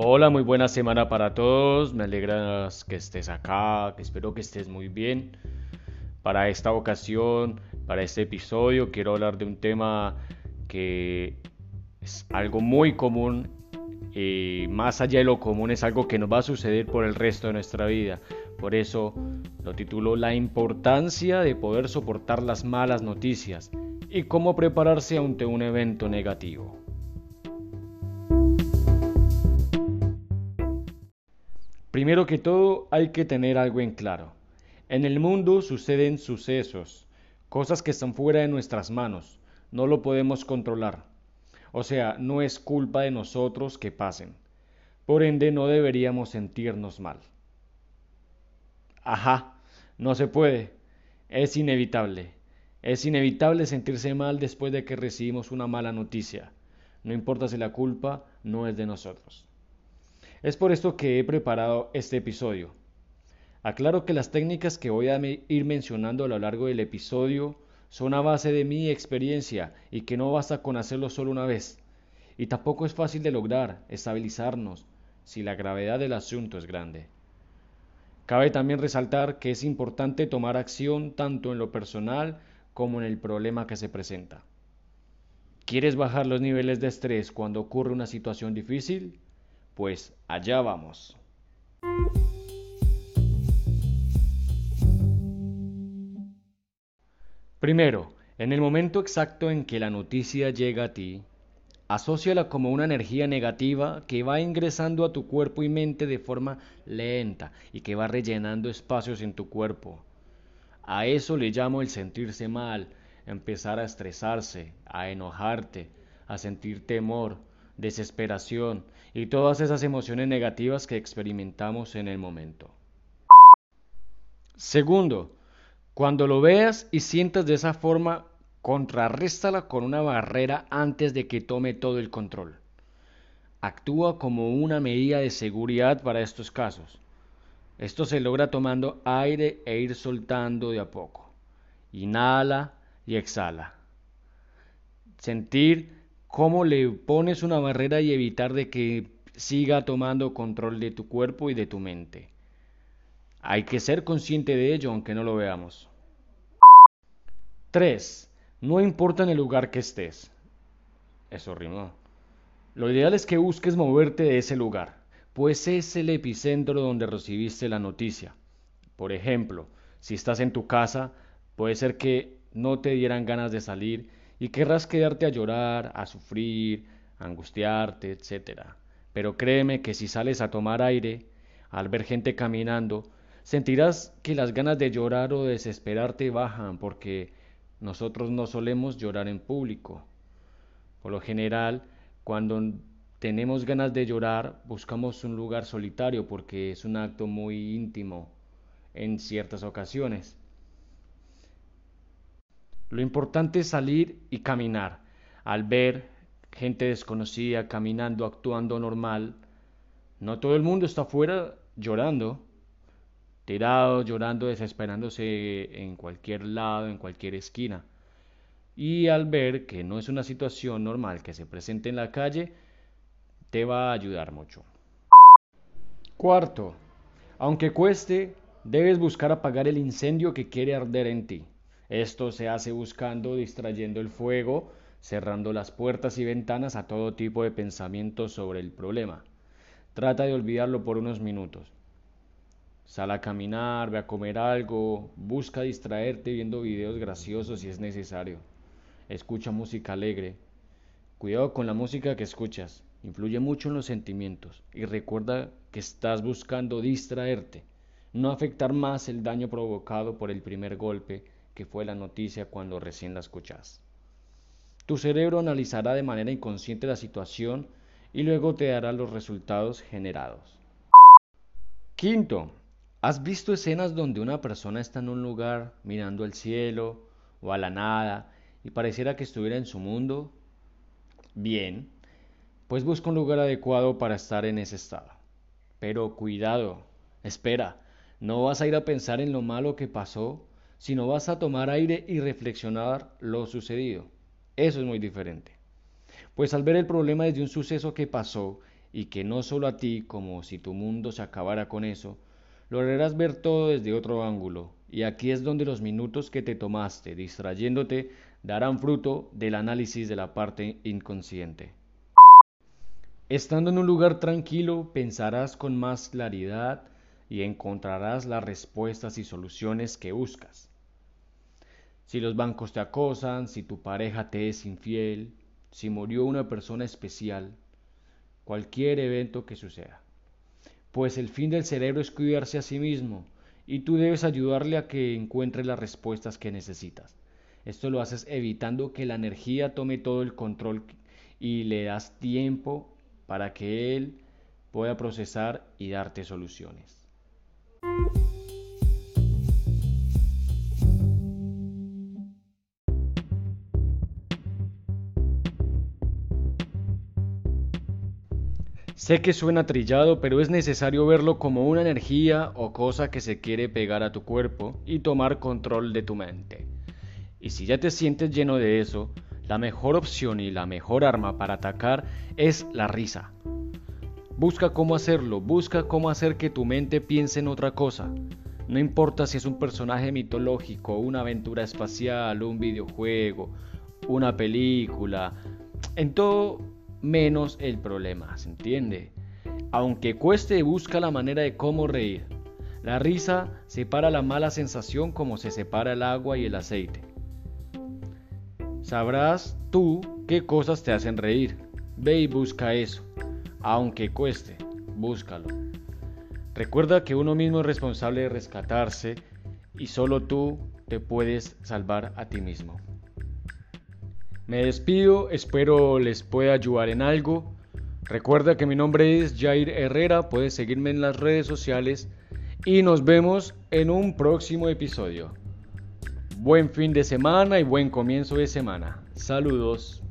Hola, muy buena semana para todos. Me alegra que estés acá, que espero que estés muy bien. Para esta ocasión, para este episodio, quiero hablar de un tema que es algo muy común y más allá de lo común es algo que nos va a suceder por el resto de nuestra vida. Por eso lo titulo La importancia de poder soportar las malas noticias y cómo prepararse ante un evento negativo. Primero que todo hay que tener algo en claro. En el mundo suceden sucesos, cosas que están fuera de nuestras manos, no lo podemos controlar. O sea, no es culpa de nosotros que pasen. Por ende, no deberíamos sentirnos mal. Ajá, no se puede. Es inevitable. Es inevitable sentirse mal después de que recibimos una mala noticia. No importa si la culpa no es de nosotros. Es por esto que he preparado este episodio. Aclaro que las técnicas que voy a ir mencionando a lo largo del episodio son a base de mi experiencia y que no basta con hacerlo solo una vez. Y tampoco es fácil de lograr estabilizarnos si la gravedad del asunto es grande. Cabe también resaltar que es importante tomar acción tanto en lo personal como en el problema que se presenta. ¿Quieres bajar los niveles de estrés cuando ocurre una situación difícil? Pues allá vamos. Primero, en el momento exacto en que la noticia llega a ti, asóciala como una energía negativa que va ingresando a tu cuerpo y mente de forma lenta y que va rellenando espacios en tu cuerpo. A eso le llamo el sentirse mal, empezar a estresarse, a enojarte, a sentir temor, desesperación y todas esas emociones negativas que experimentamos en el momento. Segundo, cuando lo veas y sientas de esa forma, contrarréstala con una barrera antes de que tome todo el control. Actúa como una medida de seguridad para estos casos. Esto se logra tomando aire e ir soltando de a poco. Inhala y exhala. Sentir cómo le pones una barrera y evitar de que siga tomando control de tu cuerpo y de tu mente. Hay que ser consciente de ello aunque no lo veamos. 3. No importa en el lugar que estés. Eso rimó. Lo ideal es que busques moverte de ese lugar, pues es el epicentro donde recibiste la noticia. Por ejemplo, si estás en tu casa, puede ser que no te dieran ganas de salir y querrás quedarte a llorar, a sufrir, a angustiarte, etc. Pero créeme que si sales a tomar aire, al ver gente caminando, sentirás que las ganas de llorar o desesperarte bajan porque nosotros no solemos llorar en público. Por lo general, cuando tenemos ganas de llorar, buscamos un lugar solitario porque es un acto muy íntimo en ciertas ocasiones. Lo importante es salir y caminar. Al ver gente desconocida caminando, actuando normal, no todo el mundo está afuera llorando, tirado, llorando, desesperándose en cualquier lado, en cualquier esquina. Y al ver que no es una situación normal que se presente en la calle, te va a ayudar mucho. Cuarto, aunque cueste, debes buscar apagar el incendio que quiere arder en ti. Esto se hace buscando, distrayendo el fuego, cerrando las puertas y ventanas a todo tipo de pensamientos sobre el problema. Trata de olvidarlo por unos minutos. Sal a caminar, ve a comer algo, busca distraerte viendo videos graciosos si es necesario. Escucha música alegre. Cuidado con la música que escuchas, influye mucho en los sentimientos y recuerda que estás buscando distraerte, no afectar más el daño provocado por el primer golpe que fue la noticia cuando recién la escuchas. Tu cerebro analizará de manera inconsciente la situación y luego te dará los resultados generados. Quinto, ¿has visto escenas donde una persona está en un lugar mirando al cielo o a la nada y pareciera que estuviera en su mundo? Bien, pues busca un lugar adecuado para estar en ese estado. Pero cuidado, espera, no vas a ir a pensar en lo malo que pasó sino vas a tomar aire y reflexionar lo sucedido. Eso es muy diferente. Pues al ver el problema desde un suceso que pasó y que no solo a ti, como si tu mundo se acabara con eso, lograrás ver todo desde otro ángulo, y aquí es donde los minutos que te tomaste distrayéndote darán fruto del análisis de la parte inconsciente. Estando en un lugar tranquilo, pensarás con más claridad y encontrarás las respuestas y soluciones que buscas. Si los bancos te acosan, si tu pareja te es infiel, si murió una persona especial, cualquier evento que suceda. Pues el fin del cerebro es cuidarse a sí mismo y tú debes ayudarle a que encuentre las respuestas que necesitas. Esto lo haces evitando que la energía tome todo el control y le das tiempo para que él pueda procesar y darte soluciones. Sé que suena trillado, pero es necesario verlo como una energía o cosa que se quiere pegar a tu cuerpo y tomar control de tu mente. Y si ya te sientes lleno de eso, la mejor opción y la mejor arma para atacar es la risa. Busca cómo hacerlo, busca cómo hacer que tu mente piense en otra cosa. No importa si es un personaje mitológico, una aventura espacial, un videojuego, una película, en todo menos el problema, ¿se entiende? Aunque cueste, busca la manera de cómo reír. La risa separa la mala sensación como se separa el agua y el aceite. Sabrás tú qué cosas te hacen reír. Ve y busca eso. Aunque cueste, búscalo. Recuerda que uno mismo es responsable de rescatarse y solo tú te puedes salvar a ti mismo. Me despido, espero les pueda ayudar en algo. Recuerda que mi nombre es Jair Herrera, puedes seguirme en las redes sociales y nos vemos en un próximo episodio. Buen fin de semana y buen comienzo de semana. Saludos.